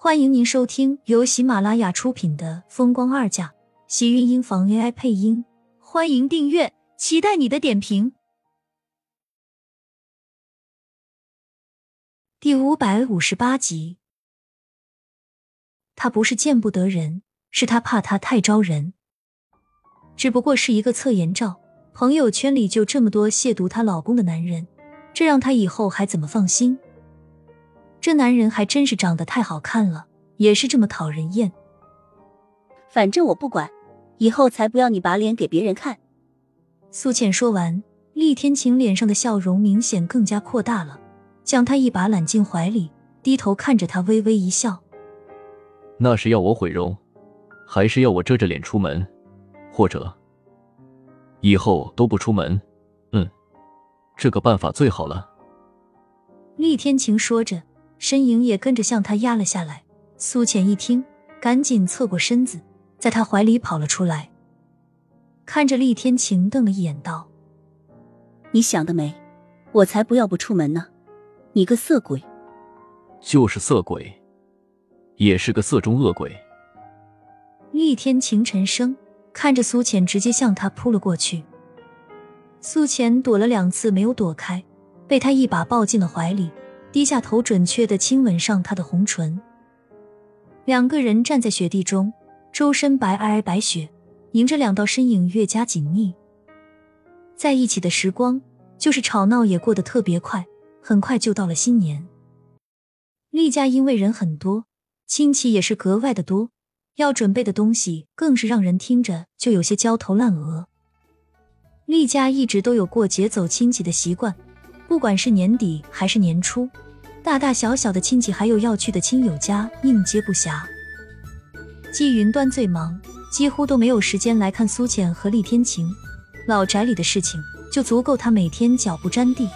欢迎您收听由喜马拉雅出品的《风光二嫁》，喜运音房 AI 配音。欢迎订阅，期待你的点评。第五百五十八集，他不是见不得人，是他怕他太招人。只不过是一个侧颜照，朋友圈里就这么多亵渎她老公的男人，这让她以后还怎么放心？这男人还真是长得太好看了，也是这么讨人厌。反正我不管，以后才不要你把脸给别人看。苏浅说完，厉天晴脸上的笑容明显更加扩大了，将他一把揽进怀里，低头看着他，微微一笑。那是要我毁容，还是要我遮着脸出门，或者以后都不出门？嗯，这个办法最好了。厉天晴说着。身影也跟着向他压了下来。苏浅一听，赶紧侧过身子，在他怀里跑了出来，看着厉天晴，瞪了一眼，道：“你想得美，我才不要不出门呢！你个色鬼！”就是色鬼，也是个色中恶鬼。厉天晴沉声看着苏浅，直接向他扑了过去。苏浅躲了两次没有躲开，被他一把抱进了怀里。低下头，准确的亲吻上他的红唇。两个人站在雪地中，周身白皑皑白雪，迎着两道身影越加紧密。在一起的时光，就是吵闹也过得特别快，很快就到了新年。厉家因为人很多，亲戚也是格外的多，要准备的东西更是让人听着就有些焦头烂额。厉家一直都有过节走亲戚的习惯。不管是年底还是年初，大大小小的亲戚还有要去的亲友家，应接不暇。季云端最忙，几乎都没有时间来看苏浅和厉天晴。老宅里的事情就足够他每天脚不沾地。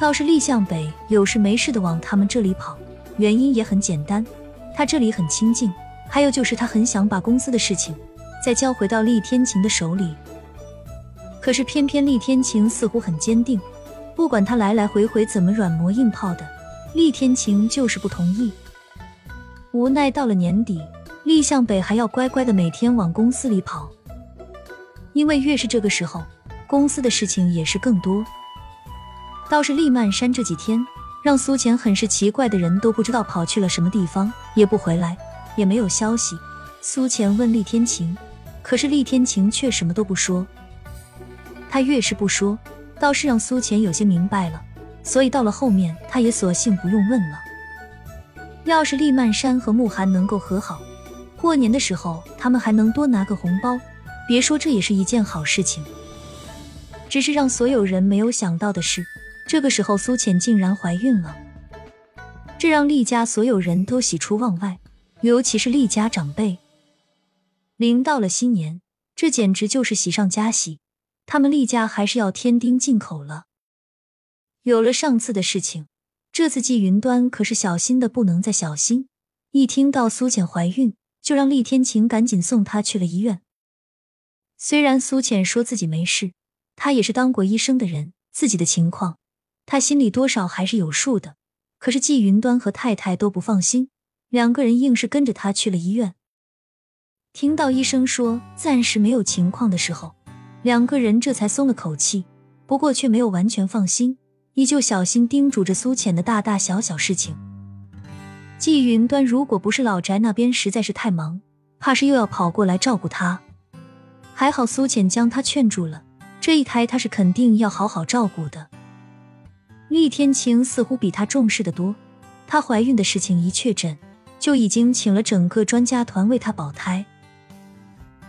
倒是厉向北有事没事的往他们这里跑，原因也很简单，他这里很清静，还有就是他很想把公司的事情再交回到厉天晴的手里。可是偏偏厉天晴似乎很坚定。不管他来来回回怎么软磨硬泡的，厉天晴就是不同意。无奈到了年底，厉向北还要乖乖的每天往公司里跑，因为越是这个时候，公司的事情也是更多。倒是厉曼山这几天让苏浅很是奇怪的人都不知道跑去了什么地方，也不回来，也没有消息。苏浅问厉天晴，可是厉天晴却什么都不说。他越是不说。倒是让苏浅有些明白了，所以到了后面，他也索性不用问了。要是厉曼山和慕寒能够和好，过年的时候他们还能多拿个红包，别说这也是一件好事情。只是让所有人没有想到的是，这个时候苏浅竟然怀孕了，这让厉家所有人都喜出望外，尤其是厉家长辈。临到了新年，这简直就是喜上加喜。他们厉家还是要添丁进口了。有了上次的事情，这次季云端可是小心的不能再小心。一听到苏浅怀孕，就让厉天晴赶紧送她去了医院。虽然苏浅说自己没事，她也是当过医生的人，自己的情况她心里多少还是有数的。可是季云端和太太都不放心，两个人硬是跟着她去了医院。听到医生说暂时没有情况的时候。两个人这才松了口气，不过却没有完全放心，依旧小心叮嘱着苏浅的大大小小事情。季云端如果不是老宅那边实在是太忙，怕是又要跑过来照顾他。还好苏浅将他劝住了，这一胎他是肯定要好好照顾的。厉天晴似乎比他重视的多，她怀孕的事情一确诊，就已经请了整个专家团为她保胎。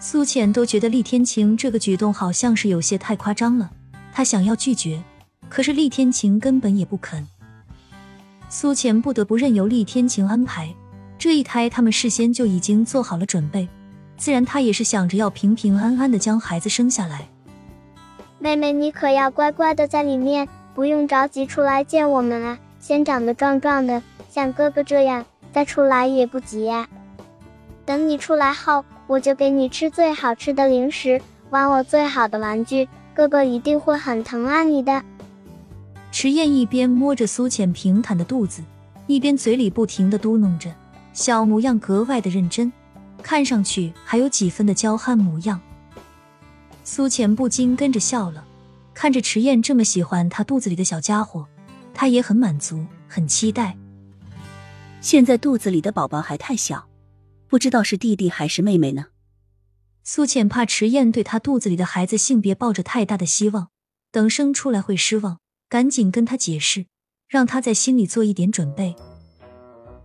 苏浅都觉得厉天晴这个举动好像是有些太夸张了，她想要拒绝，可是厉天晴根本也不肯。苏浅不得不任由厉天晴安排，这一胎他们事先就已经做好了准备，自然她也是想着要平平安安的将孩子生下来。妹妹，你可要乖乖的在里面，不用着急出来见我们啊，先长得壮壮的，像哥哥这样，再出来也不急呀。等你出来后。我就给你吃最好吃的零食，玩我最好的玩具，哥哥一定会很疼爱你的。迟燕一边摸着苏浅平坦的肚子，一边嘴里不停的嘟囔着，小模样格外的认真，看上去还有几分的娇憨模样。苏浅不禁跟着笑了，看着迟燕这么喜欢她肚子里的小家伙，她也很满足，很期待。现在肚子里的宝宝还太小，不知道是弟弟还是妹妹呢。苏浅怕迟燕对她肚子里的孩子性别抱着太大的希望，等生出来会失望，赶紧跟她解释，让她在心里做一点准备。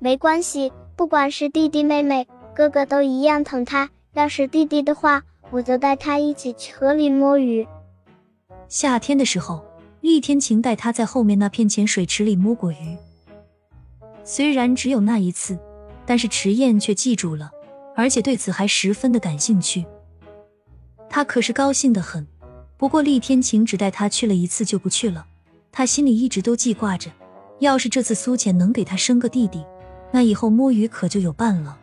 没关系，不管是弟弟妹妹，哥哥都一样疼他。要是弟弟的话，我就带他一起去河里摸鱼。夏天的时候，厉天晴带他在后面那片浅水池里摸过鱼。虽然只有那一次，但是迟燕却记住了，而且对此还十分的感兴趣。他可是高兴的很。不过厉天晴只带他去了一次就不去了，他心里一直都记挂着，要是这次苏浅能给他生个弟弟。那以后摸鱼可就有伴了。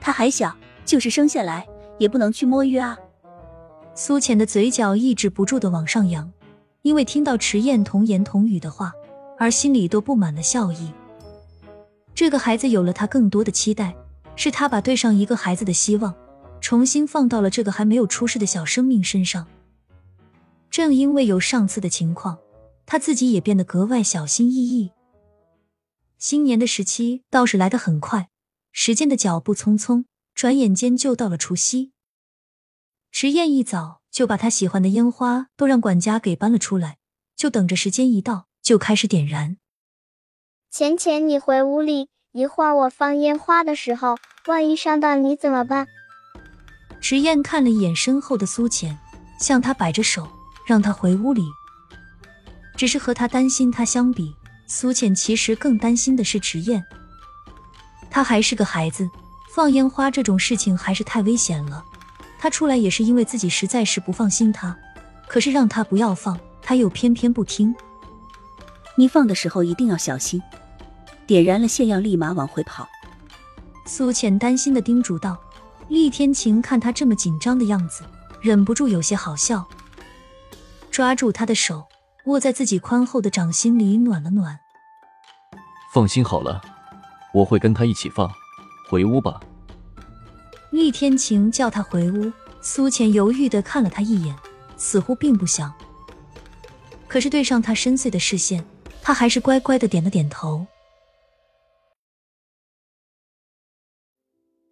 他还小，就是生下来也不能去摸鱼啊。苏浅的嘴角抑制不住的往上扬，因为听到迟燕童言童语的话，而心里都布满了笑意。这个孩子有了他更多的期待，是他把对上一个孩子的希望，重新放到了这个还没有出世的小生命身上。正因为有上次的情况，他自己也变得格外小心翼翼。新年的时期倒是来得很快，时间的脚步匆匆，转眼间就到了除夕。迟燕一早就把他喜欢的烟花都让管家给搬了出来，就等着时间一到就开始点燃。浅浅，你回屋里，一会儿我放烟花的时候，万一伤到你怎么办？池燕看了一眼身后的苏浅，向他摆着手，让他回屋里。只是和他担心他相比。苏浅其实更担心的是池燕，他还是个孩子，放烟花这种事情还是太危险了。他出来也是因为自己实在是不放心他，可是让他不要放，他又偏偏不听。你放的时候一定要小心，点燃了泻药立马往回跑。苏浅担心的叮嘱道。厉天晴看他这么紧张的样子，忍不住有些好笑，抓住他的手，握在自己宽厚的掌心里暖了暖。放心好了，我会跟他一起放。回屋吧。厉天晴叫他回屋，苏浅犹豫的看了他一眼，似乎并不想。可是对上他深邃的视线，他还是乖乖的点了点头。